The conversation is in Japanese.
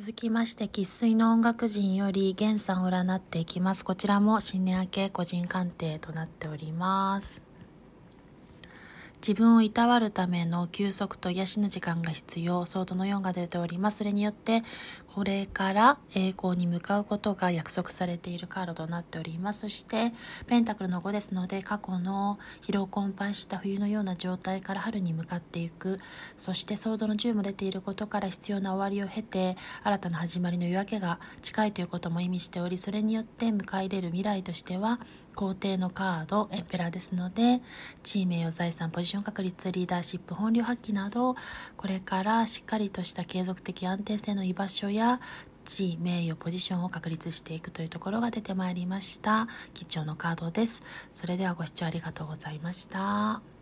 続きまして生粋の音楽人より源さんを占っていきます。こちらも新年明け個人鑑定となっております。自分をいたわるための休息と癒しの時間が必要、ソードの4が出ております。それによって、これから栄光に向かうことが約束されているカードとなっております。そして、ペンタクルの5ですので、過去の疲労困憊した冬のような状態から春に向かっていく。そして、ソードの10も出ていることから必要な終わりを経て、新たな始まりの夜明けが近いということも意味しており、それによって迎え入れる未来としては、皇帝のカード、エンペラーですので、地位名誉財産、ポジション確率、リーダーシップ、本領発揮など、これからしっかりとした継続的安定性の居場所や、地位、名誉、ポジションを確立していくというところが出てまいりました。貴重のカードです。それではご視聴ありがとうございました。